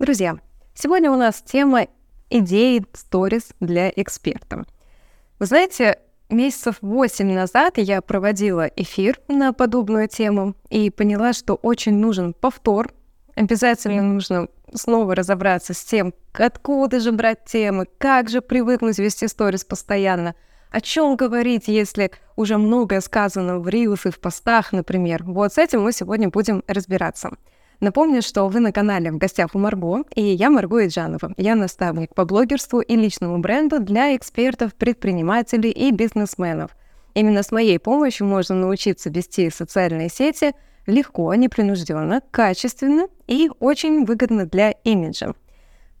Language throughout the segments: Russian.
Друзья, сегодня у нас тема идеи сторис для эксперта. Вы знаете, месяцев восемь назад я проводила эфир на подобную тему и поняла, что очень нужен повтор. Обязательно нужно снова разобраться с тем, откуда же брать темы, как же привыкнуть вести сторис постоянно, о чем говорить, если уже многое сказано в рилах и в постах, например. Вот с этим мы сегодня будем разбираться. Напомню, что вы на канале «В гостях у Марго», и я Марго Иджанова. Я наставник по блогерству и личному бренду для экспертов, предпринимателей и бизнесменов. Именно с моей помощью можно научиться вести социальные сети легко, непринужденно, качественно и очень выгодно для имиджа.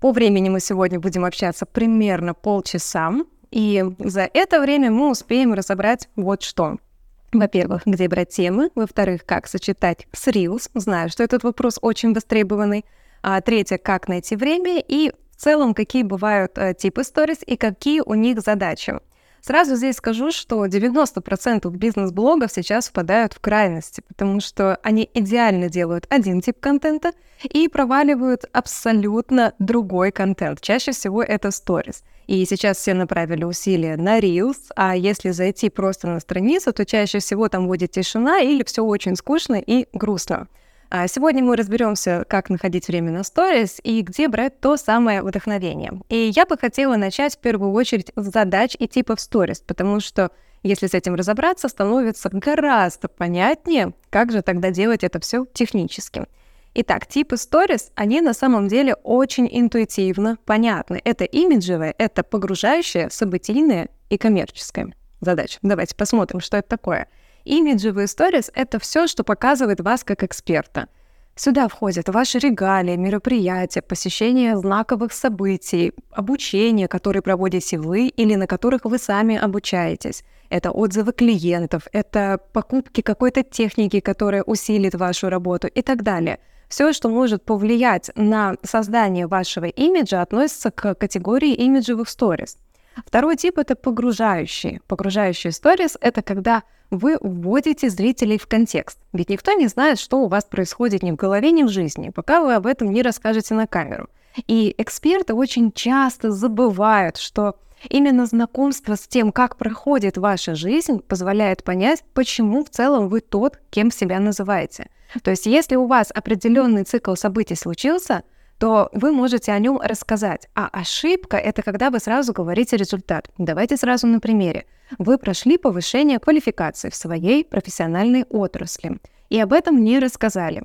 По времени мы сегодня будем общаться примерно полчаса, и за это время мы успеем разобрать вот что – во-первых, где брать темы. Во-вторых, как сочетать с Reels. Знаю, что этот вопрос очень востребованный. А третье, как найти время. И в целом, какие бывают э, типы сторис и какие у них задачи. Сразу здесь скажу, что 90% бизнес-блогов сейчас впадают в крайности, потому что они идеально делают один тип контента и проваливают абсолютно другой контент. Чаще всего это сторис. И сейчас все направили усилия на Reels, а если зайти просто на страницу, то чаще всего там будет тишина или все очень скучно и грустно. А сегодня мы разберемся, как находить время на сторис и где брать то самое вдохновение. И я бы хотела начать в первую очередь с задач и типов сторис, потому что если с этим разобраться, становится гораздо понятнее, как же тогда делать это все технически. Итак, типы сторис, они на самом деле очень интуитивно понятны. Это имиджевое, это погружающее, событийное и коммерческое задача. Давайте посмотрим, что это такое. Имиджевые сторис — это все, что показывает вас как эксперта. Сюда входят ваши регалии, мероприятия, посещение знаковых событий, обучение, которое проводите вы или на которых вы сами обучаетесь. Это отзывы клиентов, это покупки какой-то техники, которая усилит вашу работу и так далее. Все, что может повлиять на создание вашего имиджа, относится к категории имиджевых сторис. Второй тип — это погружающие. Погружающие сторис — это когда вы вводите зрителей в контекст. Ведь никто не знает, что у вас происходит ни в голове, ни в жизни, пока вы об этом не расскажете на камеру. И эксперты очень часто забывают, что именно знакомство с тем, как проходит ваша жизнь, позволяет понять, почему в целом вы тот, кем себя называете. То есть если у вас определенный цикл событий случился — то вы можете о нем рассказать. А ошибка — это когда вы сразу говорите результат. Давайте сразу на примере. Вы прошли повышение квалификации в своей профессиональной отрасли и об этом не рассказали.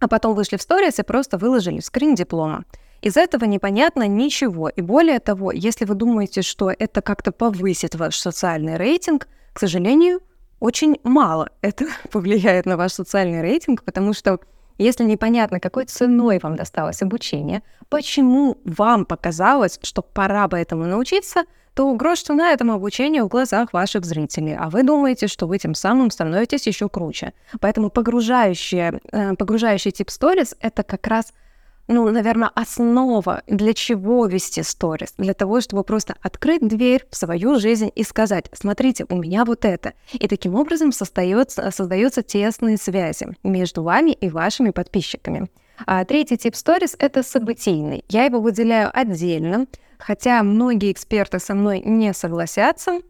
А потом вышли в сторис и просто выложили скрин диплома. Из этого непонятно ничего. И более того, если вы думаете, что это как-то повысит ваш социальный рейтинг, к сожалению, очень мало это повлияет на ваш социальный рейтинг, потому что если непонятно, какой ценой вам досталось обучение, почему вам показалось, что пора бы этому научиться, то грош цена этому обучению в глазах ваших зрителей, а вы думаете, что вы тем самым становитесь еще круче. Поэтому погружающий, э, погружающий тип сторис — это как раз ну, наверное, основа, для чего вести сторис. Для того, чтобы просто открыть дверь в свою жизнь и сказать, смотрите, у меня вот это. И таким образом создаются, создаются тесные связи между вами и вашими подписчиками. А третий тип сторис — это событийный. Я его выделяю отдельно, хотя многие эксперты со мной не согласятся,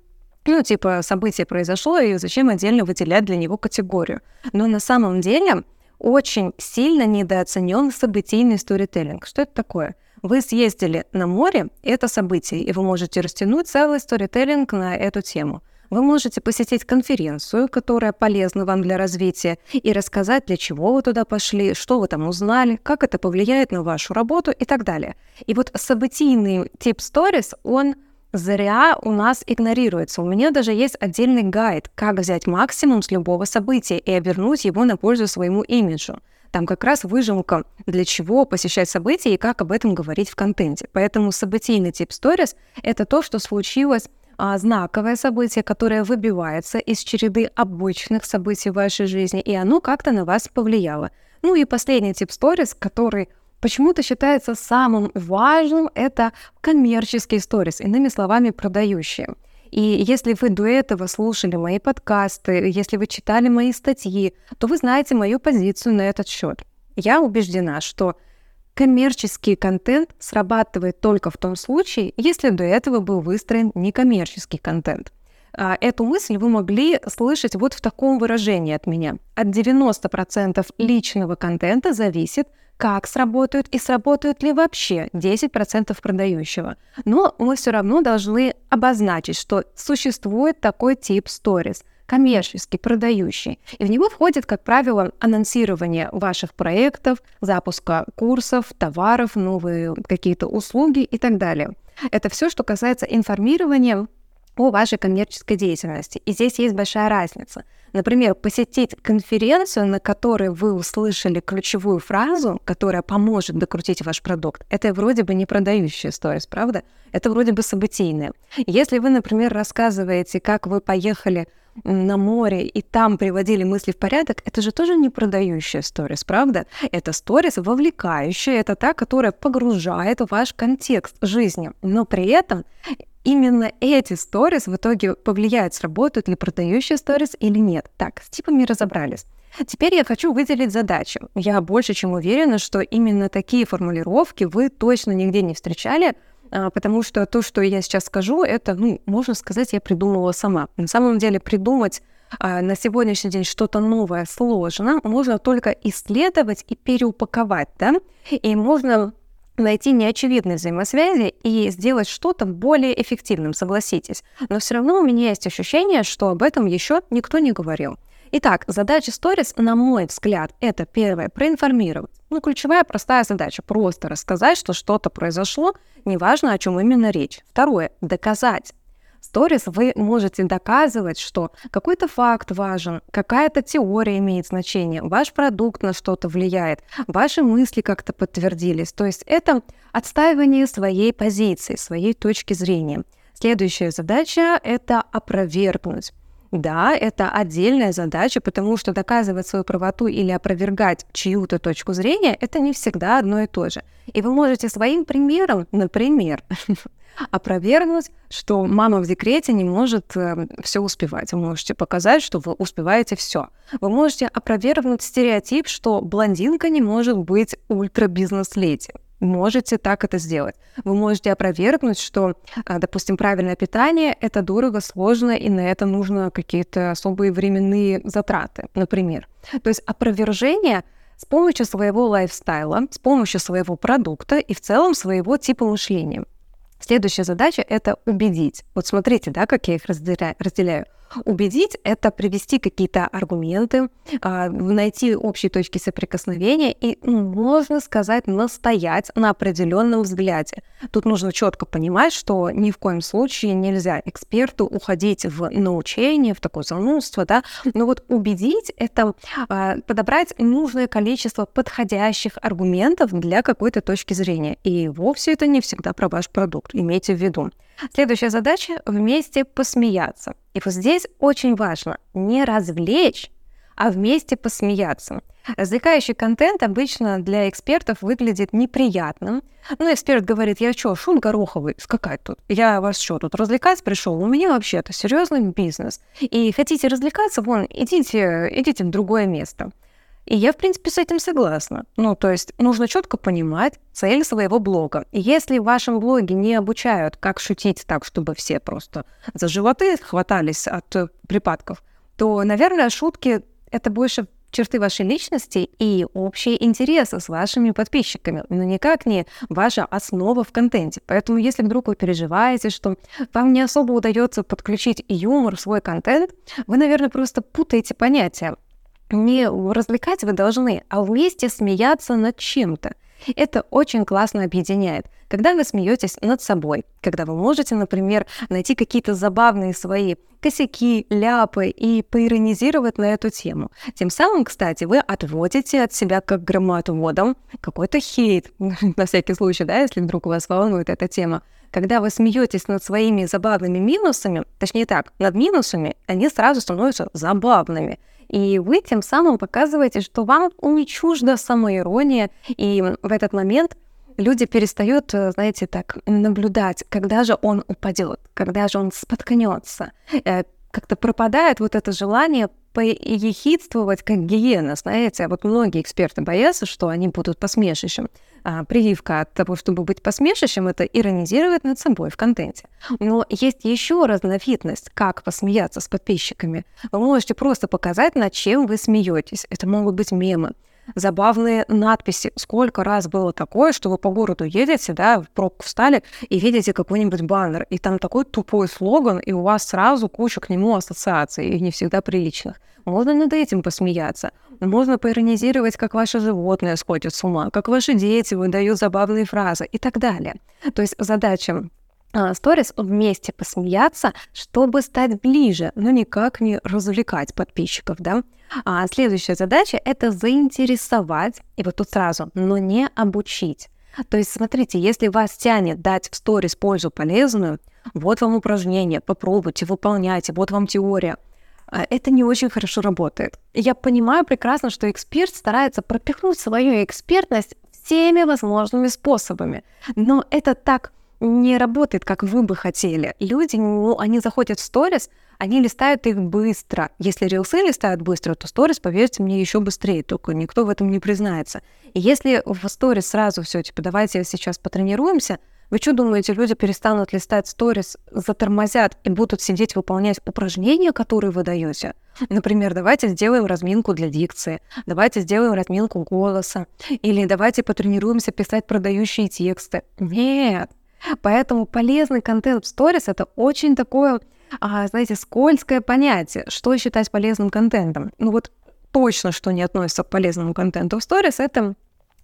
ну, типа, событие произошло, и зачем отдельно выделять для него категорию. Но на самом деле очень сильно недооценен событийный сторителлинг. Что это такое? Вы съездили на море, это событие, и вы можете растянуть целый сторителлинг на эту тему. Вы можете посетить конференцию, которая полезна вам для развития, и рассказать, для чего вы туда пошли, что вы там узнали, как это повлияет на вашу работу и так далее. И вот событийный тип сторис, он зря у нас игнорируется. У меня даже есть отдельный гайд, как взять максимум с любого события и обернуть его на пользу своему имиджу. Там как раз выжимка, для чего посещать события и как об этом говорить в контенте. Поэтому событийный тип сторис — это то, что случилось а, знаковое событие, которое выбивается из череды обычных событий в вашей жизни, и оно как-то на вас повлияло. Ну и последний тип сторис, который почему-то считается самым важным это коммерческие сторис, иными словами, продающие. И если вы до этого слушали мои подкасты, если вы читали мои статьи, то вы знаете мою позицию на этот счет. Я убеждена, что коммерческий контент срабатывает только в том случае, если до этого был выстроен некоммерческий контент. А, эту мысль вы могли слышать вот в таком выражении от меня. От 90% личного контента зависит, как сработают и сработают ли вообще 10% продающего. Но мы все равно должны обозначить, что существует такой тип stories – коммерческий, продающий. И в него входит, как правило, анонсирование ваших проектов, запуска курсов, товаров, новые какие-то услуги и так далее. Это все, что касается информирования о вашей коммерческой деятельности. И здесь есть большая разница. Например, посетить конференцию, на которой вы услышали ключевую фразу, которая поможет докрутить ваш продукт, это вроде бы не продающая сторис, правда? Это вроде бы событийное. Если вы, например, рассказываете, как вы поехали на море и там приводили мысли в порядок, это же тоже не продающая сторис, правда? Это сторис вовлекающая, это та, которая погружает ваш контекст жизни. Но при этом именно эти сторис в итоге повлияют, сработают ли продающие сторис или нет. Так, с типами разобрались. Теперь я хочу выделить задачу. Я больше чем уверена, что именно такие формулировки вы точно нигде не встречали, потому что то, что я сейчас скажу, это, ну, можно сказать, я придумала сама. На самом деле придумать а, на сегодняшний день что-то новое сложно, можно только исследовать и переупаковать, да, и можно найти неочевидные взаимосвязи и сделать что-то более эффективным, согласитесь. Но все равно у меня есть ощущение, что об этом еще никто не говорил. Итак, задача Stories, на мой взгляд, это первое, проинформировать. Ну, ключевая простая задача, просто рассказать, что что-то произошло, неважно, о чем именно речь. Второе, доказать. Сторис вы можете доказывать, что какой-то факт важен, какая-то теория имеет значение, ваш продукт на что-то влияет, ваши мысли как-то подтвердились. То есть это отстаивание своей позиции, своей точки зрения. Следующая задача — это опровергнуть. Да, это отдельная задача, потому что доказывать свою правоту или опровергать чью-то точку зрения – это не всегда одно и то же. И вы можете своим примером, например, опровергнуть, что мама в декрете не может э, все успевать. Вы можете показать, что вы успеваете все. Вы можете опровергнуть стереотип, что блондинка не может быть ультра-бизнес-леди можете так это сделать. Вы можете опровергнуть, что, а, допустим, правильное питание — это дорого, сложно, и на это нужно какие-то особые временные затраты, например. То есть опровержение с помощью своего лайфстайла, с помощью своего продукта и в целом своего типа мышления. Следующая задача — это убедить. Вот смотрите, да, как я их разделяю. Убедить — это привести какие-то аргументы, а, найти общие точки соприкосновения и, ну, можно сказать, настоять на определенном взгляде. Тут нужно четко понимать, что ни в коем случае нельзя эксперту уходить в научение, в такое занудство, да, но вот убедить — это а, подобрать нужное количество подходящих аргументов для какой-то точки зрения. И вовсе это не всегда про ваш продукт, имейте в виду. Следующая задача — вместе посмеяться. И вот здесь очень важно не развлечь, а вместе посмеяться. Развлекающий контент обычно для экспертов выглядит неприятным. Ну, эксперт говорит, я что, шум гороховый, скакать тут? Я вас что, тут развлекать пришел? У меня вообще-то серьезный бизнес. И хотите развлекаться, вон, идите, идите в другое место. И я, в принципе, с этим согласна. Ну, то есть нужно четко понимать цель своего блога. И если в вашем блоге не обучают, как шутить так, чтобы все просто за животы хватались от э, припадков, то, наверное, шутки — это больше черты вашей личности и общие интересы с вашими подписчиками, но никак не ваша основа в контенте. Поэтому, если вдруг вы переживаете, что вам не особо удается подключить юмор в свой контент, вы, наверное, просто путаете понятия не развлекать вы должны, а вместе смеяться над чем-то. Это очень классно объединяет. Когда вы смеетесь над собой, когда вы можете, например, найти какие-то забавные свои косяки, ляпы и поиронизировать на эту тему. Тем самым, кстати, вы отводите от себя как громоотводом какой-то хейт, на всякий случай, да, если вдруг вас волнует эта тема. Когда вы смеетесь над своими забавными минусами, точнее так, над минусами, они сразу становятся забавными. И вы тем самым показываете, что вам не чужда самоирония, и в этот момент люди перестают, э, знаете, так наблюдать, когда же он упадет, когда же он споткнется. Э, как-то пропадает вот это желание поехидствовать как гиена, знаете. Вот многие эксперты боятся, что они будут посмешищем. А, прививка от того, чтобы быть посмешищем, это иронизировать над собой в контенте. Но есть еще разновидность, как посмеяться с подписчиками. Вы можете просто показать, над чем вы смеетесь. Это могут быть мемы забавные надписи. Сколько раз было такое, что вы по городу едете, да, в пробку встали и видите какой-нибудь баннер, и там такой тупой слоган, и у вас сразу куча к нему ассоциаций, и не всегда приличных. Можно над этим посмеяться. Можно поиронизировать, как ваши животные сходят с ума, как ваши дети выдают забавные фразы и так далее. То есть задача а, сторис вместе посмеяться, чтобы стать ближе, но никак не развлекать подписчиков, да. А следующая задача — это заинтересовать, и вот тут сразу, но не обучить. То есть, смотрите, если вас тянет дать в сторис пользу полезную, вот вам упражнение, попробуйте, выполняйте, вот вам теория. А, это не очень хорошо работает. Я понимаю прекрасно, что эксперт старается пропихнуть свою экспертность всеми возможными способами, но это так не работает, как вы бы хотели. Люди, ну, они заходят в сторис, они листают их быстро. Если рилсы листают быстро, то сторис, поверьте мне, еще быстрее, только никто в этом не признается. И если в сторис сразу все, типа, давайте сейчас потренируемся, вы что думаете, люди перестанут листать сторис, затормозят и будут сидеть выполнять упражнения, которые вы даете? Например, давайте сделаем разминку для дикции, давайте сделаем разминку голоса, или давайте потренируемся писать продающие тексты. Нет, Поэтому полезный контент в сторис — это очень такое, а, знаете, скользкое понятие, что считать полезным контентом. Ну вот точно, что не относится к полезному контенту в сторис, это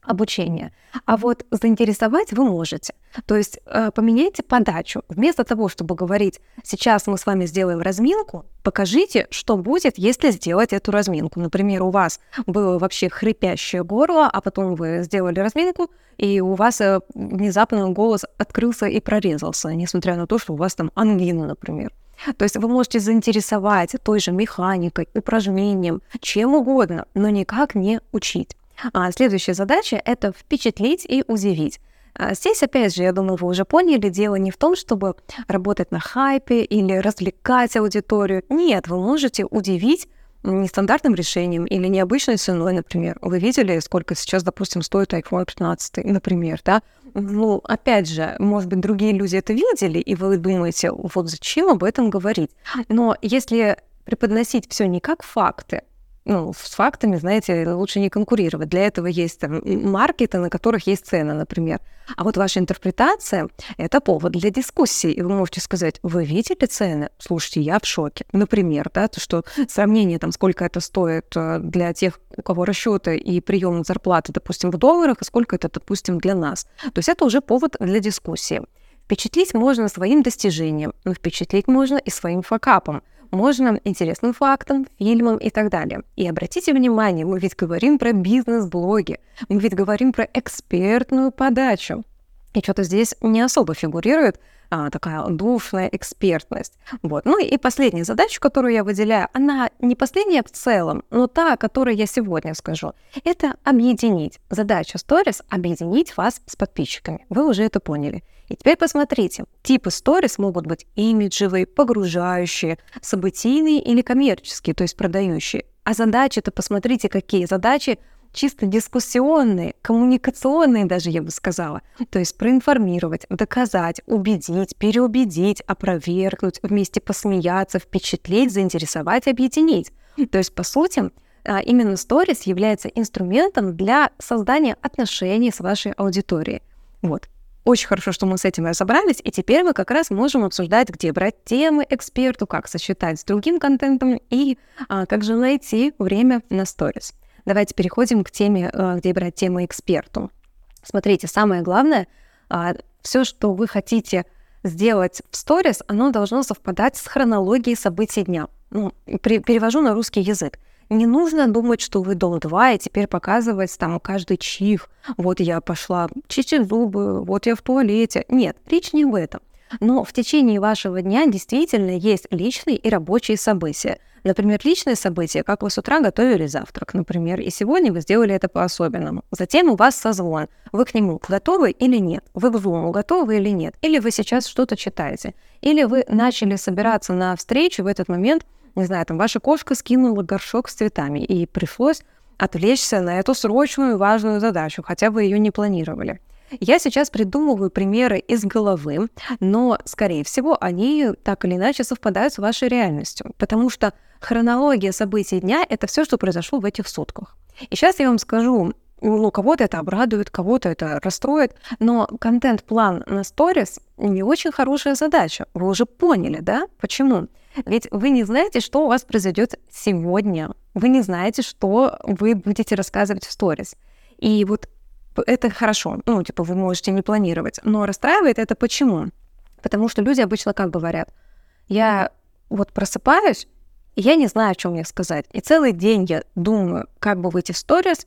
обучения. А вот заинтересовать вы можете. То есть э, поменяйте подачу. Вместо того, чтобы говорить, сейчас мы с вами сделаем разминку, покажите, что будет, если сделать эту разминку. Например, у вас было вообще хрипящее горло, а потом вы сделали разминку, и у вас э, внезапно голос открылся и прорезался, несмотря на то, что у вас там ангина, например. То есть вы можете заинтересовать той же механикой, упражнением, чем угодно, но никак не учить. А следующая задача — это впечатлить и удивить. А здесь, опять же, я думаю, вы уже поняли, дело не в том, чтобы работать на хайпе или развлекать аудиторию. Нет, вы можете удивить нестандартным решением или необычной ценой, например. Вы видели, сколько сейчас, допустим, стоит iPhone 15, например, да? Ну, опять же, может быть, другие люди это видели, и вы думаете, вот зачем об этом говорить? Но если преподносить все не как факты, ну, с фактами, знаете, лучше не конкурировать. Для этого есть там, маркеты, на которых есть цены, например. А вот ваша интерпретация — это повод для дискуссии. И вы можете сказать, вы видели цены? Слушайте, я в шоке. Например, да, то, что сравнение, там, сколько это стоит э, для тех, у кого расчеты и прием зарплаты, допустим, в долларах, и сколько это, допустим, для нас. То есть это уже повод для дискуссии. Впечатлить можно своим достижением, но впечатлить можно и своим факапом можно интересным фактам, фильмам и так далее. И обратите внимание, мы ведь говорим про бизнес-блоги, мы ведь говорим про экспертную подачу. И что-то здесь не особо фигурирует а, такая душная экспертность. Вот. Ну и последняя задача, которую я выделяю, она не последняя в целом, но та, о которой я сегодня скажу, это объединить. Задача Stories — объединить вас с подписчиками. Вы уже это поняли. И теперь посмотрите, типы сторис могут быть имиджевые, погружающие, событийные или коммерческие, то есть продающие. А задачи-то посмотрите, какие задачи чисто дискуссионные, коммуникационные даже, я бы сказала. То есть проинформировать, доказать, убедить, переубедить, опровергнуть, вместе посмеяться, впечатлить, заинтересовать, объединить. То есть, по сути, а, именно сторис является инструментом для создания отношений с вашей аудиторией. Вот. Очень хорошо, что мы с этим разобрались, и теперь мы как раз можем обсуждать, где брать темы эксперту, как сочетать с другим контентом и а, как же найти время на сторис. Давайте переходим к теме, а, где брать темы эксперту. Смотрите, самое главное, а, все, что вы хотите сделать в сторис, оно должно совпадать с хронологией событий дня. Ну, перевожу на русский язык. Не нужно думать, что вы дом 2 и теперь показывать там каждый чих. Вот я пошла чистить зубы, вот я в туалете. Нет, речь не в этом. Но в течение вашего дня действительно есть личные и рабочие события. Например, личные события, как вы с утра готовили завтрак, например, и сегодня вы сделали это по-особенному. Затем у вас созвон. Вы к нему готовы или нет? Вы к Zoom готовы или нет? Или вы сейчас что-то читаете? Или вы начали собираться на встречу в этот момент не знаю, там ваша кошка скинула горшок с цветами, и пришлось отвлечься на эту срочную важную задачу, хотя вы ее не планировали. Я сейчас придумываю примеры из головы, но, скорее всего, они так или иначе совпадают с вашей реальностью, потому что хронология событий дня — это все, что произошло в этих сутках. И сейчас я вам скажу, ну, кого-то это обрадует, кого-то это расстроит, но контент-план на сторис не очень хорошая задача. Вы уже поняли, да? Почему? Ведь вы не знаете, что у вас произойдет сегодня. Вы не знаете, что вы будете рассказывать в сторис. И вот это хорошо. Ну, типа, вы можете не планировать. Но расстраивает это почему? Потому что люди обычно как говорят? Я вот просыпаюсь, и я не знаю, о чем мне сказать. И целый день я думаю, как бы выйти в сторис,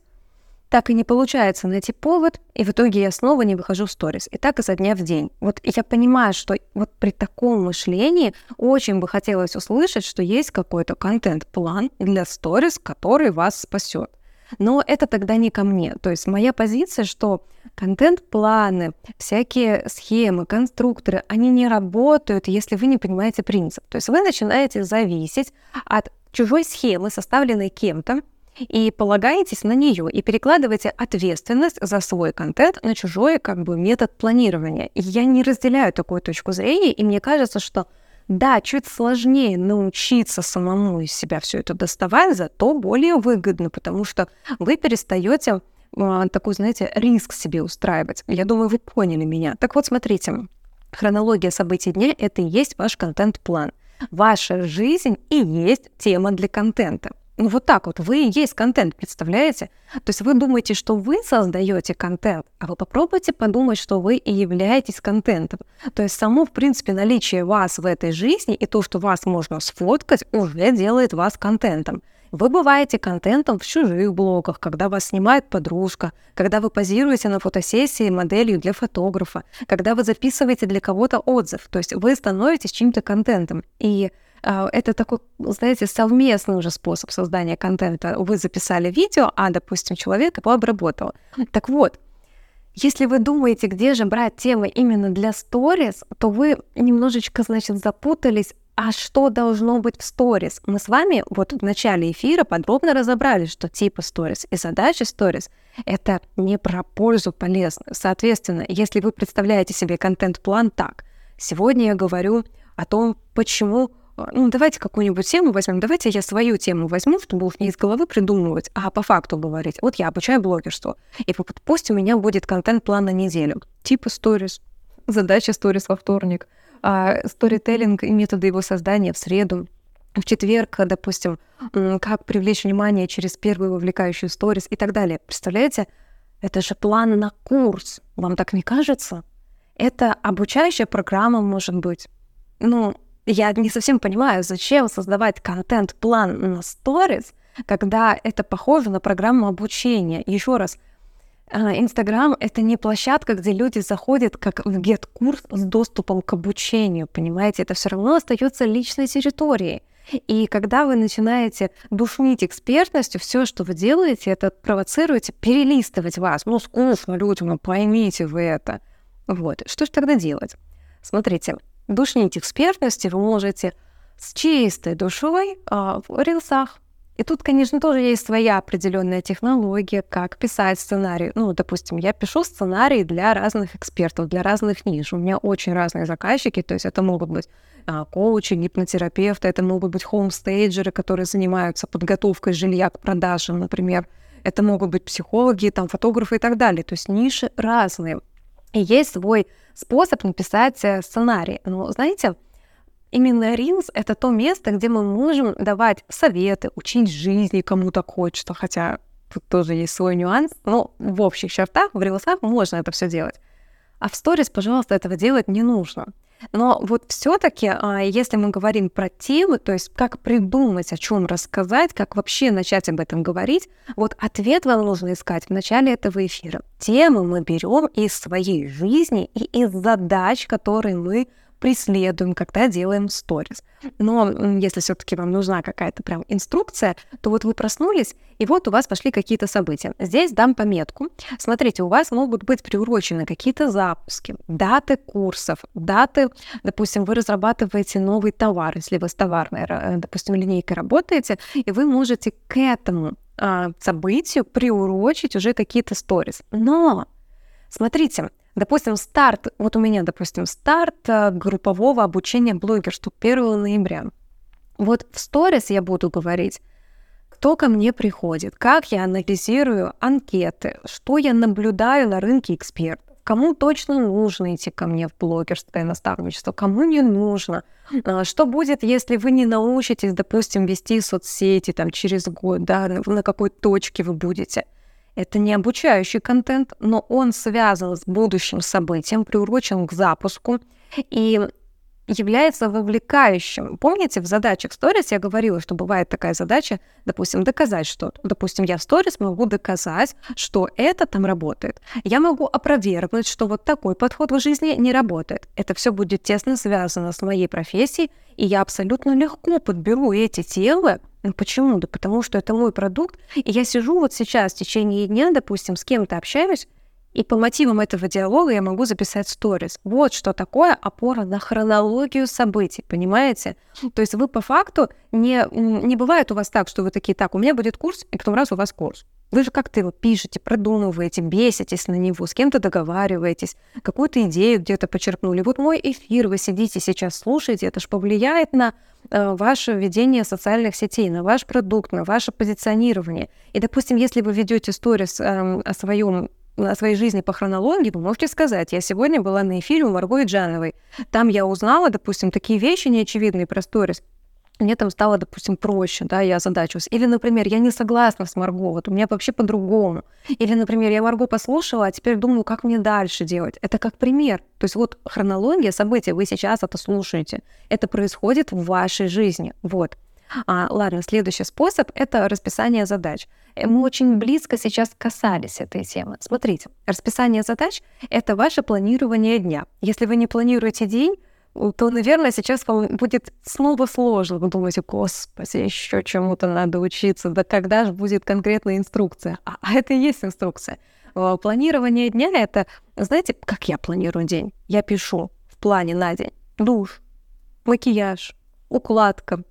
так и не получается найти повод, и в итоге я снова не выхожу в сторис. И так изо дня в день. Вот я понимаю, что вот при таком мышлении очень бы хотелось услышать, что есть какой-то контент-план для сторис, который вас спасет. Но это тогда не ко мне. То есть моя позиция, что контент-планы, всякие схемы, конструкторы, они не работают, если вы не понимаете принцип. То есть вы начинаете зависеть от чужой схемы, составленной кем-то, и полагаетесь на нее и перекладываете ответственность за свой контент на чужой как бы метод планирования. И я не разделяю такую точку зрения, и мне кажется, что да, чуть сложнее научиться самому из себя все это доставать, зато более выгодно, потому что вы перестаете э, такой, знаете, риск себе устраивать. Я думаю, вы поняли меня. Так вот, смотрите, хронология событий дня — это и есть ваш контент-план. Ваша жизнь и есть тема для контента. Ну вот так вот, вы и есть контент, представляете? То есть вы думаете, что вы создаете контент, а вы попробуйте подумать, что вы и являетесь контентом. То есть само, в принципе, наличие вас в этой жизни и то, что вас можно сфоткать, уже делает вас контентом. Вы бываете контентом в чужих блогах, когда вас снимает подружка, когда вы позируете на фотосессии моделью для фотографа, когда вы записываете для кого-то отзыв. То есть вы становитесь чьим-то контентом. И а, это такой, знаете, совместный уже способ создания контента. Вы записали видео, а, допустим, человек его обработал. Так вот, если вы думаете, где же брать темы именно для сторис, то вы немножечко, значит, запутались, а что должно быть в сторис? Мы с вами вот в начале эфира подробно разобрали, что типа сторис и задачи сторис — это не про пользу полезно. Соответственно, если вы представляете себе контент-план так, сегодня я говорю о том, почему а, ну, давайте какую-нибудь тему возьмем, давайте я свою тему возьму, чтобы не из головы придумывать, а по факту говорить. Вот я обучаю блогерству, и пусть у меня будет контент-план на неделю, типа сторис, задача сторис во вторник, сторителлинг и методы его создания в среду, в четверг, допустим, как привлечь внимание через первую вовлекающую сторис и так далее. Представляете? Это же план на курс. Вам так не кажется? Это обучающая программа, может быть. Ну, я не совсем понимаю, зачем создавать контент-план на сторис, когда это похоже на программу обучения. Еще раз, а, Инстаграм — это не площадка, где люди заходят как в гет-курс с доступом к обучению, понимаете? Это все равно остается личной территорией. И когда вы начинаете душнить экспертностью, все, что вы делаете, это провоцируете перелистывать вас. Ну, скучно людям, ну, поймите вы это. Вот. Что же тогда делать? Смотрите, душнить экспертности вы можете с чистой душой а, в рилсах. И тут, конечно, тоже есть своя определенная технология, как писать сценарий. Ну, допустим, я пишу сценарий для разных экспертов, для разных ниш. У меня очень разные заказчики, то есть это могут быть а, коучи, гипнотерапевты, это могут быть хоумстейджеры, которые занимаются подготовкой жилья к продажам, например. Это могут быть психологи, там, фотографы и так далее. То есть ниши разные. И есть свой способ написать э, сценарий. Но, знаете, именно Reels — это то место, где мы можем давать советы, учить жизни, кому так хочется, хотя тут тоже есть свой нюанс, но в общих чертах в Reels можно это все делать. А в сторис, пожалуйста, этого делать не нужно. Но вот все-таки, а, если мы говорим про темы, то есть как придумать, о чем рассказать, как вообще начать об этом говорить, вот ответ вам нужно искать в начале этого эфира. Темы мы берем из своей жизни и из задач, которые мы преследуем, когда делаем сторис. Но если все-таки вам нужна какая-то прям инструкция, то вот вы проснулись, и вот у вас пошли какие-то события. Здесь дам пометку. Смотрите, у вас могут быть приурочены какие-то запуски, даты курсов, даты, допустим, вы разрабатываете новый товар, если вы с товарной, допустим, линейкой работаете, и вы можете к этому а, событию приурочить уже какие-то сторис. Но, смотрите, допустим, старт, вот у меня, допустим, старт а, группового обучения блогерству 1 ноября. Вот в сторис я буду говорить, кто ко мне приходит, как я анализирую анкеты, что я наблюдаю на рынке экспертов кому точно нужно идти ко мне в блогерское наставничество, кому не нужно. А, что будет, если вы не научитесь, допустим, вести соцсети там через год, да, на какой точке вы будете. Это не обучающий контент, но он связан с будущим событием, приурочен к запуску. И является вовлекающим. Помните, в задачах сторис я говорила, что бывает такая задача, допустим, доказать что-то. Допустим, я в сторис могу доказать, что это там работает. Я могу опровергнуть, что вот такой подход в жизни не работает. Это все будет тесно связано с моей профессией, и я абсолютно легко подберу эти темы. Ну, почему? Да потому что это мой продукт, и я сижу вот сейчас в течение дня, допустим, с кем-то общаюсь, и по мотивам этого диалога я могу записать сторис. Вот что такое опора на хронологию событий, понимаете? То есть вы по факту не, не бывает у вас так, что вы такие, так, у меня будет курс, и потом раз у вас курс. Вы же как-то его пишете, продумываете, беситесь на него, с кем-то договариваетесь, какую-то идею где-то почерпнули. Вот мой эфир вы сидите сейчас, слушаете, это же повлияет на э, ваше ведение социальных сетей, на ваш продукт, на ваше позиционирование. И, допустим, если вы ведете сторис э, о своем о своей жизни по хронологии, вы можете сказать, я сегодня была на эфире у Марго Джановой. Там я узнала, допустим, такие вещи неочевидные про сторис. Мне там стало, допустим, проще, да, я озадачилась. Или, например, я не согласна с Марго, вот у меня вообще по-другому. Или, например, я Марго послушала, а теперь думаю, как мне дальше делать. Это как пример. То есть вот хронология событий, вы сейчас это слушаете. Это происходит в вашей жизни. Вот. А, ладно, следующий способ — это расписание задач. Э, мы очень близко сейчас касались этой темы. Смотрите, расписание задач — это ваше планирование дня. Если вы не планируете день, то, наверное, сейчас вам будет снова сложно. Вы думаете, господи, еще чему-то надо учиться, да когда же будет конкретная инструкция? А, а это и есть инструкция. Планирование дня — это, знаете, как я планирую день? Я пишу в плане на день душ, макияж, укладка,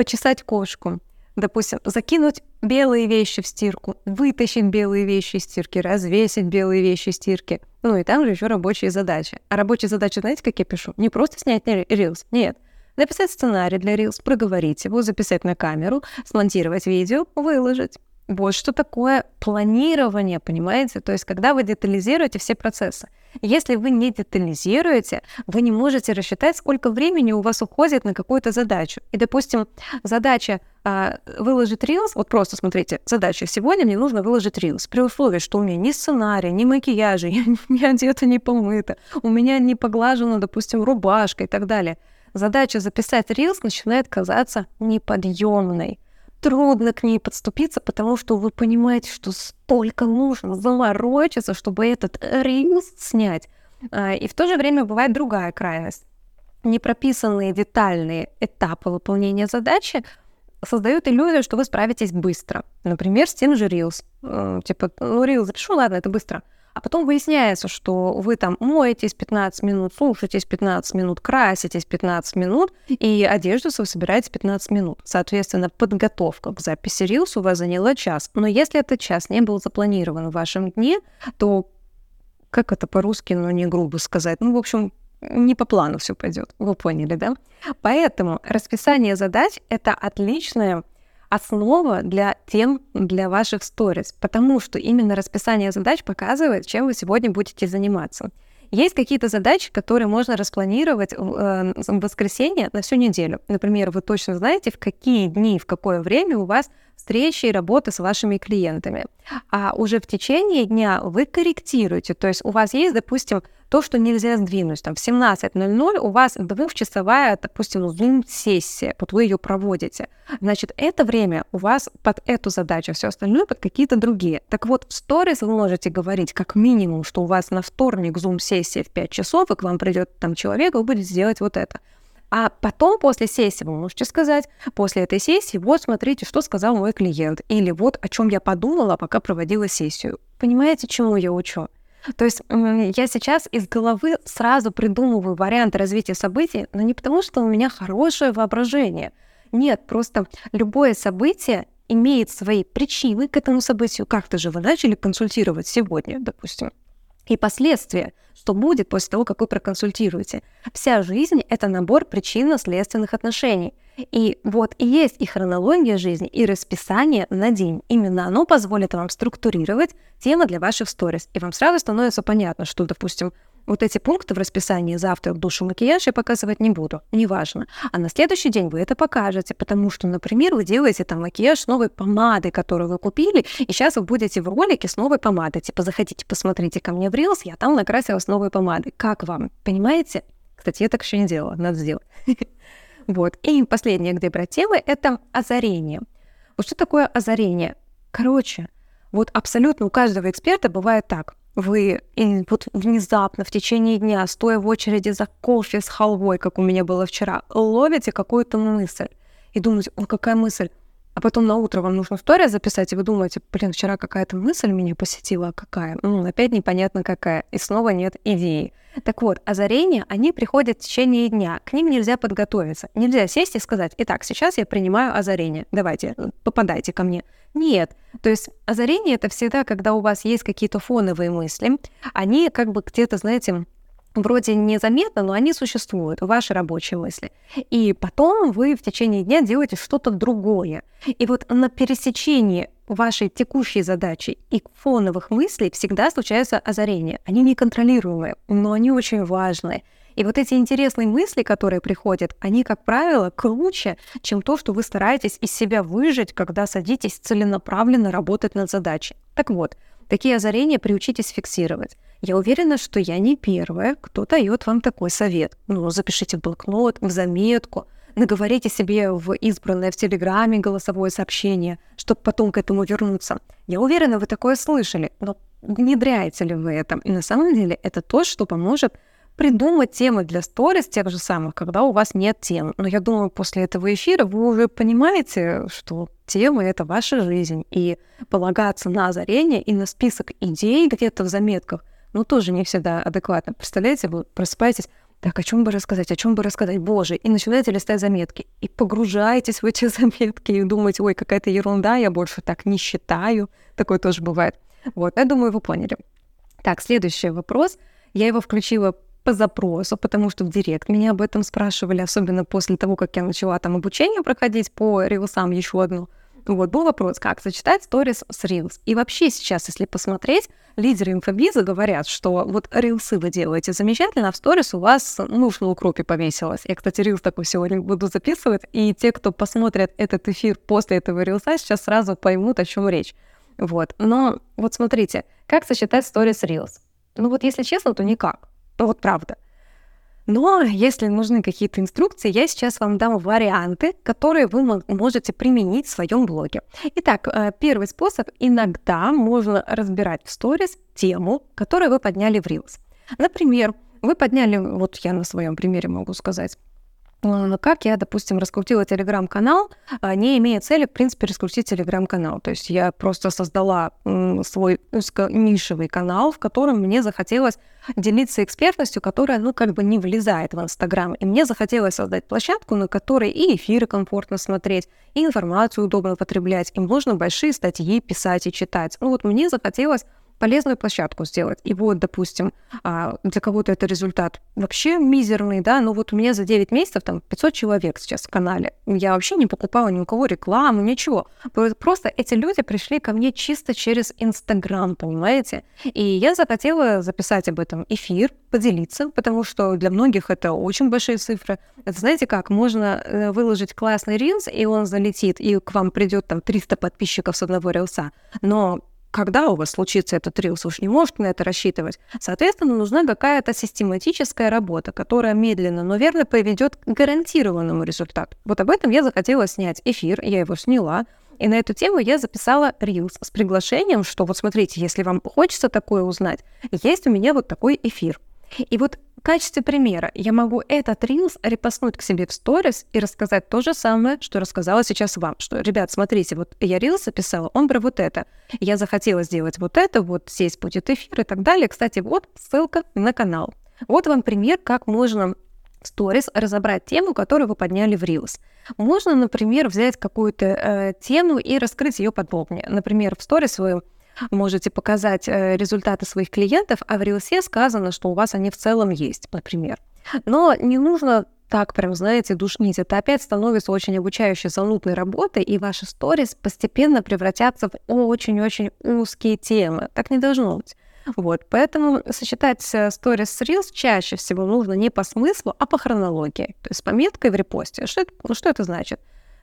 почесать кошку, допустим, закинуть белые вещи в стирку, вытащить белые вещи из стирки, развесить белые вещи из стирки. Ну и там же еще рабочие задачи. А рабочие задачи, знаете, как я пишу? Не просто снять рилс, нет. Написать сценарий для рилс, проговорить его, записать на камеру, смонтировать видео, выложить. Вот что такое планирование, понимаете? То есть, когда вы детализируете все процессы. Если вы не детализируете, вы не можете рассчитать, сколько времени у вас уходит на какую-то задачу. И, допустим, задача а, выложить рилс, вот просто смотрите, задача сегодня мне нужно выложить рилс, при условии, что у меня ни сценария, ни макияжа, я не одета, не помыта, у меня не поглажена, допустим, рубашка и так далее. Задача записать рилс начинает казаться неподъемной трудно к ней подступиться, потому что вы понимаете, что столько нужно заморочиться, чтобы этот рилс снять. А, и в то же время бывает другая крайность. Непрописанные детальные этапы выполнения задачи создают иллюзию, что вы справитесь быстро. Например, с тем же Reels. Э, типа, ну, Reels запишу, ладно, это быстро. А потом выясняется, что вы там моетесь 15 минут, сушитесь 15 минут, краситесь 15 минут, и одежду вы собираете 15 минут. Соответственно, подготовка к записи Reels у вас заняла час. Но если этот час не был запланирован в вашем дне, то как это по-русски, но не грубо сказать, ну, в общем, не по плану все пойдет. Вы поняли, да? Поэтому расписание задач — это отличная основа для тем, для ваших сторис, потому что именно расписание задач показывает, чем вы сегодня будете заниматься. Есть какие-то задачи, которые можно распланировать в, э, воскресенье на всю неделю. Например, вы точно знаете, в какие дни, в какое время у вас встречи и работы с вашими клиентами. А уже в течение дня вы корректируете, то есть у вас есть, допустим, то, что нельзя сдвинуть. Там в 17.00 у вас двухчасовая, допустим, Zoom-сессия, вот вы ее проводите. Значит, это время у вас под эту задачу, все остальное под какие-то другие. Так вот, в сторис вы можете говорить как минимум, что у вас на вторник Zoom-сессия в 5 часов, и к вам придет там человек, вы будете делать вот это. А потом, после сессии, вы можете сказать, после этой сессии, вот смотрите, что сказал мой клиент, или вот о чем я подумала, пока проводила сессию. Понимаете, чему я учу? То есть я сейчас из головы сразу придумываю варианты развития событий, но не потому, что у меня хорошее воображение. Нет, просто любое событие имеет свои причины к этому событию. Как-то же вы начали консультировать сегодня, допустим и последствия, что будет после того, как вы проконсультируете. Вся жизнь — это набор причинно-следственных отношений. И вот и есть и хронология жизни, и расписание на день. Именно оно позволит вам структурировать темы для ваших сторис. И вам сразу становится понятно, что, допустим, вот эти пункты в расписании завтра душу макияж я показывать не буду, неважно. А на следующий день вы это покажете, потому что, например, вы делаете там макияж новой помадой, которую вы купили, и сейчас вы будете в ролике с новой помадой. Типа, заходите, посмотрите ко мне в Reels, я там накрасилась новой помадой. Как вам? Понимаете? Кстати, я так еще не делала, надо сделать. Вот. И последнее, где брать темы, это озарение. Вот что такое озарение? Короче, вот абсолютно у каждого эксперта бывает так вы и вот внезапно в течение дня, стоя в очереди за кофе с халвой, как у меня было вчера, ловите какую-то мысль и думаете, о, какая мысль, а потом на утро вам нужно историю записать, и вы думаете, блин, вчера какая-то мысль меня посетила, а какая? Ну, опять непонятно какая, и снова нет идеи. Так вот, озарения, они приходят в течение дня, к ним нельзя подготовиться. Нельзя сесть и сказать, итак, сейчас я принимаю озарение, давайте, попадайте ко мне. Нет, то есть озарение — это всегда, когда у вас есть какие-то фоновые мысли, они как бы где-то, знаете, вроде незаметно, но они существуют, ваши рабочие мысли. И потом вы в течение дня делаете что-то другое. И вот на пересечении вашей текущей задачи и фоновых мыслей всегда случаются озарения. Они неконтролируемые, но они очень важные. И вот эти интересные мысли, которые приходят, они, как правило, круче, чем то, что вы стараетесь из себя выжить, когда садитесь целенаправленно работать над задачей. Так вот, такие озарения приучитесь фиксировать. Я уверена, что я не первая, кто дает вам такой совет. Ну, запишите в блокнот, в заметку, наговорите себе в избранное в Телеграме голосовое сообщение, чтобы потом к этому вернуться. Я уверена, вы такое слышали, но внедряете ли вы это? И на самом деле это то, что поможет придумать темы для сторис тех же самых, когда у вас нет тем. Но я думаю, после этого эфира вы уже понимаете, что темы — это ваша жизнь. И полагаться на озарение и на список идей где-то в заметках ну, тоже не всегда адекватно. Представляете, вы просыпаетесь, так, о чем бы рассказать, о чем бы рассказать, боже, и начинаете листать заметки, и погружаетесь в эти заметки, и думаете, ой, какая-то ерунда, я больше так не считаю, такое тоже бывает. Вот, я думаю, вы поняли. Так, следующий вопрос. Я его включила по запросу, потому что в директ меня об этом спрашивали, особенно после того, как я начала там обучение проходить по рилсам еще одну. Вот, был вопрос, как сочетать сторис с Reels. И вообще сейчас, если посмотреть, лидеры инфобиза говорят, что вот рилсы вы делаете замечательно, а в сторис у вас муж на укропе повесилось. Я, кстати, рилс такой сегодня буду записывать, и те, кто посмотрят этот эфир после этого рилса, сейчас сразу поймут, о чем речь. Вот. Но вот смотрите, как сочетать сторис с рилс? Ну вот если честно, то никак. Ну вот правда. Но если нужны какие-то инструкции, я сейчас вам дам варианты, которые вы можете применить в своем блоге. Итак, э, первый способ. Иногда можно разбирать в сторис тему, которую вы подняли в Reels. Например, вы подняли, вот я на своем примере могу сказать, как я, допустим, раскрутила телеграм-канал, а, не имея цели, в принципе, раскрутить телеграм-канал. То есть я просто создала свой узконишевый канал, в котором мне захотелось делиться экспертностью, которая, ну, как бы не влезает в Инстаграм. И мне захотелось создать площадку, на которой и эфиры комфортно смотреть, и информацию удобно потреблять, и можно большие статьи писать и читать. Ну, вот мне захотелось полезную площадку сделать. И вот, допустим, а, для кого-то это результат вообще мизерный, да, но вот у меня за 9 месяцев там 500 человек сейчас в канале. Я вообще не покупала ни у кого рекламу, ничего. Просто эти люди пришли ко мне чисто через Инстаграм, понимаете? И я захотела записать об этом эфир, поделиться, потому что для многих это очень большие цифры. Это знаете как, можно э, выложить классный рилс, и он залетит, и к вам придет там 300 подписчиков с одного рилса, но когда у вас случится этот рилс, уж не можете на это рассчитывать. Соответственно, нужна какая-то систематическая работа, которая медленно, но верно приведет к гарантированному результату. Вот об этом я захотела снять эфир, я его сняла, и на эту тему я записала рилс с приглашением, что вот смотрите, если вам хочется такое узнать, есть у меня вот такой эфир. И вот в качестве примера я могу этот рилс репостнуть к себе в сторис и рассказать то же самое, что рассказала сейчас вам. Что, ребят, смотрите, вот я рилс записала, он про вот это. Я захотела сделать вот это, вот здесь будет эфир и так далее. Кстати, вот ссылка на канал. Вот вам пример, как можно в сторис разобрать тему, которую вы подняли в Reels. Можно, например, взять какую-то э, тему и раскрыть ее подробнее. Например, в сторис вы можете показать э, результаты своих клиентов, а в рилсе сказано, что у вас они в целом есть, например. Но не нужно так прям, знаете, душнить. Это опять становится очень обучающей занудной работой, и ваши сторис постепенно превратятся в очень-очень узкие темы. Так не должно быть. Вот, поэтому сочетать э, сторис с Reels чаще всего нужно не по смыслу, а по хронологии. То есть с пометкой в репосте. Что это, ну, что это значит?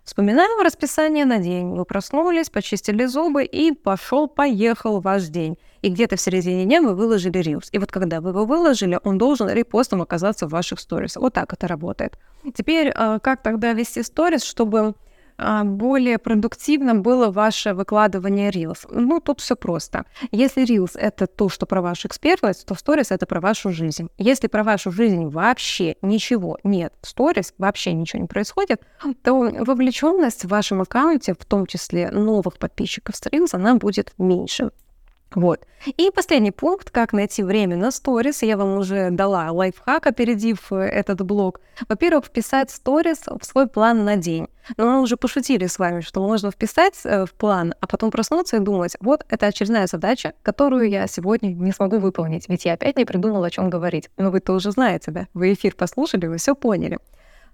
Вспоминаем расписание на день. Вы проснулись, почистили зубы и пошел-поехал ваш день. И где-то в середине дня вы выложили рилс. И вот когда вы его выложили, он должен репостом оказаться в ваших сторис. Вот так это работает. Теперь, а, как тогда вести сторис, чтобы более продуктивным было ваше выкладывание Reels? Ну, тут все просто. Если Reels — это то, что про вашу экспертность, то Stories — это про вашу жизнь. Если про вашу жизнь вообще ничего нет в Stories, вообще ничего не происходит, то вовлеченность в вашем аккаунте, в том числе новых подписчиков с Reels, она будет меньше. Вот. И последний пункт, как найти время на сторис. Я вам уже дала лайфхак, опередив э, этот блог. Во-первых, вписать сторис в свой план на день. Но мы уже пошутили с вами, что можно вписать э, в план, а потом проснуться и думать, вот это очередная задача, которую я сегодня не смогу выполнить, ведь я опять не придумала, о чем говорить. Но вы-то уже знаете, да? Вы эфир послушали, вы все поняли.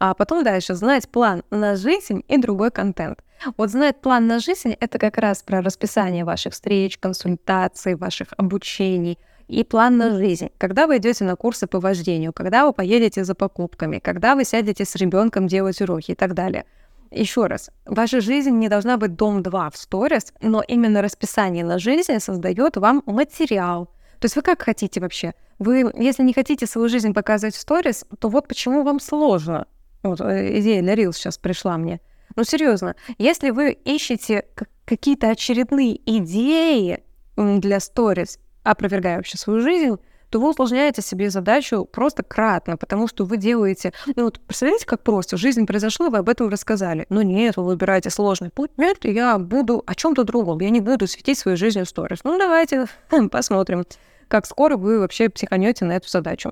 А потом дальше знать план на жизнь и другой контент. Вот знать план на жизнь — это как раз про расписание ваших встреч, консультаций, ваших обучений и план на жизнь. Когда вы идете на курсы по вождению, когда вы поедете за покупками, когда вы сядете с ребенком делать уроки и так далее. Еще раз, ваша жизнь не должна быть дом 2 в сторис, но именно расписание на жизнь создает вам материал. То есть вы как хотите вообще? Вы, если не хотите свою жизнь показывать в сторис, то вот почему вам сложно. Вот э, идея для Reels сейчас пришла мне. Ну, серьезно, если вы ищете какие-то очередные идеи для сторис, опровергая вообще свою жизнь, то вы усложняете себе задачу просто кратно, потому что вы делаете... Ну вот представляете, как просто? Жизнь произошла, вы об этом рассказали. Но нет, вы выбираете сложный путь. Нет, я буду о чем то другом. Я не буду светить свою жизнь в сторис. Ну давайте посмотрим, как скоро вы вообще психанете на эту задачу.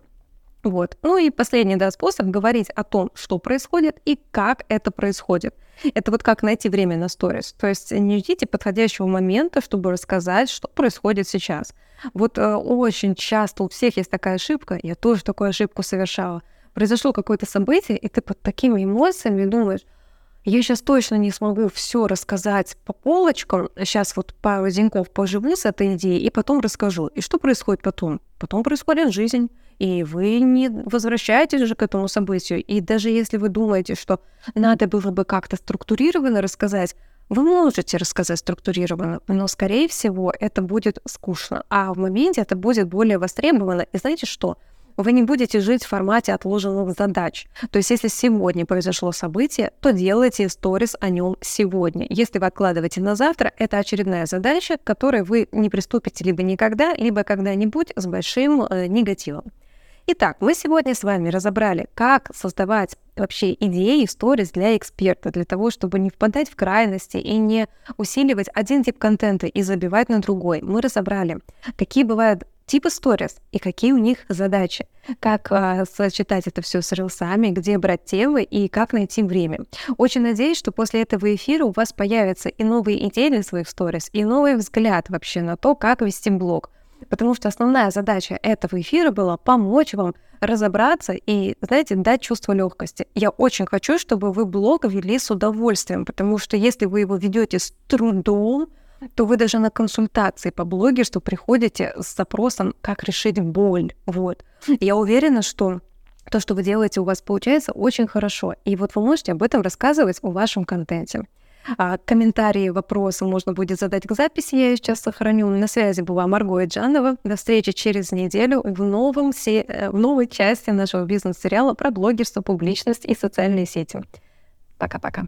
Вот. Ну и последний да, способ говорить о том, что происходит и как это происходит. Это вот как найти время на сторис. То есть не ждите подходящего момента, чтобы рассказать, что происходит сейчас. Вот э, очень часто у всех есть такая ошибка, я тоже такую ошибку совершала. Произошло какое-то событие, и ты под такими эмоциями думаешь, я сейчас точно не смогу все рассказать по полочкам. Сейчас вот пару деньков поживу с этой идеей и потом расскажу. И что происходит потом? Потом происходит жизнь и вы не возвращаетесь же к этому событию. И даже если вы думаете, что надо было бы как-то структурированно рассказать, вы можете рассказать структурированно, но, скорее всего, это будет скучно, а в моменте это будет более востребовано. И знаете что? Вы не будете жить в формате отложенных задач. То есть, если сегодня произошло событие, то делайте сторис о нем сегодня. Если вы откладываете на завтра, это очередная задача, к которой вы не приступите либо никогда, либо когда-нибудь с большим э, негативом. Итак, мы сегодня с вами разобрали, как создавать вообще идеи, сторис для эксперта, для того, чтобы не впадать в крайности и не усиливать один тип контента и забивать на другой. Мы разобрали, какие бывают типы сторис и какие у них задачи, как э, сочетать это все с рилсами, где брать темы и как найти время. Очень надеюсь, что после этого эфира у вас появятся и новые идеи для своих сторис, и новый взгляд вообще на то, как вести блог. Потому что основная задача этого эфира была помочь вам разобраться и, знаете, дать чувство легкости. Я очень хочу, чтобы вы блог вели с удовольствием, потому что если вы его ведете с трудом, то вы даже на консультации по блогерству приходите с запросом, как решить боль. Вот. Я уверена, что то, что вы делаете, у вас получается очень хорошо. И вот вы можете об этом рассказывать в вашем контенте. А, комментарии, вопросы можно будет задать к записи, я ее сейчас сохраню. На связи была Марго Джанова. До встречи через неделю в, новом се... Э, в новой части нашего бизнес-сериала про блогерство, публичность и социальные сети. Пока-пока.